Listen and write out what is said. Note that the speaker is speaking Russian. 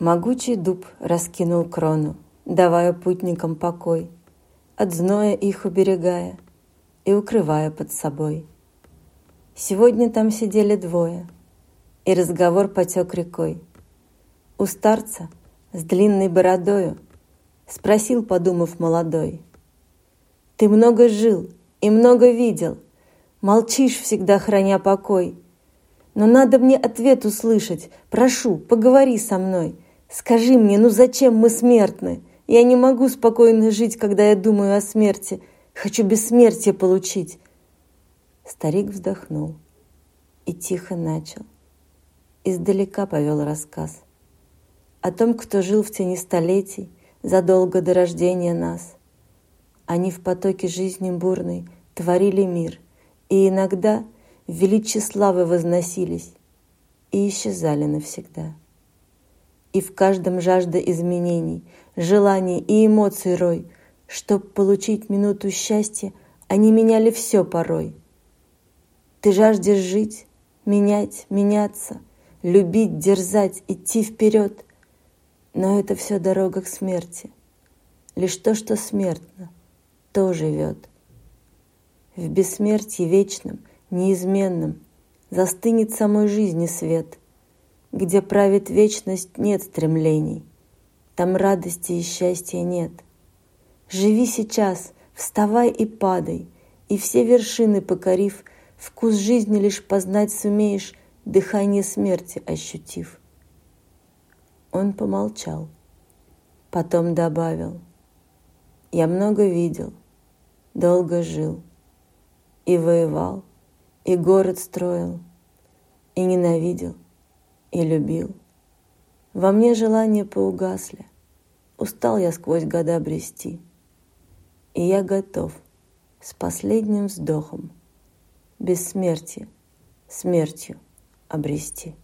Могучий дуб раскинул крону, давая путникам покой, от зноя их уберегая и укрывая под собой. Сегодня там сидели двое, и разговор потек рекой. У старца с длинной бородою спросил, подумав молодой, «Ты много жил и много видел, молчишь всегда, храня покой, но надо мне ответ услышать, прошу, поговори со мной, скажи мне, ну зачем мы смертны?» Я не могу спокойно жить, когда я думаю о смерти. Хочу бессмертие получить. Старик вздохнул и тихо начал. Издалека повел рассказ о том, кто жил в тени столетий задолго до рождения нас. Они в потоке жизни бурной творили мир, и иногда в величие славы возносились и исчезали навсегда. И в каждом жажда изменений, желаний и эмоций рой, Чтоб получить минуту счастья, они меняли все порой. Ты жаждешь жить, менять, меняться, любить, дерзать, идти вперед. Но это все дорога к смерти. Лишь то, что смертно, то живет. В бессмертии вечном, неизменном Застынет самой жизни свет, Где правит вечность, нет стремлений — там радости и счастья нет. Живи сейчас, вставай и падай, и все вершины покорив, вкус жизни лишь познать сумеешь, дыхание смерти ощутив. Он помолчал, потом добавил, я много видел, долго жил, и воевал, и город строил, и ненавидел, и любил — во мне желания поугасли, Устал я сквозь года брести, И я готов с последним вздохом Бессмертие смертью обрести.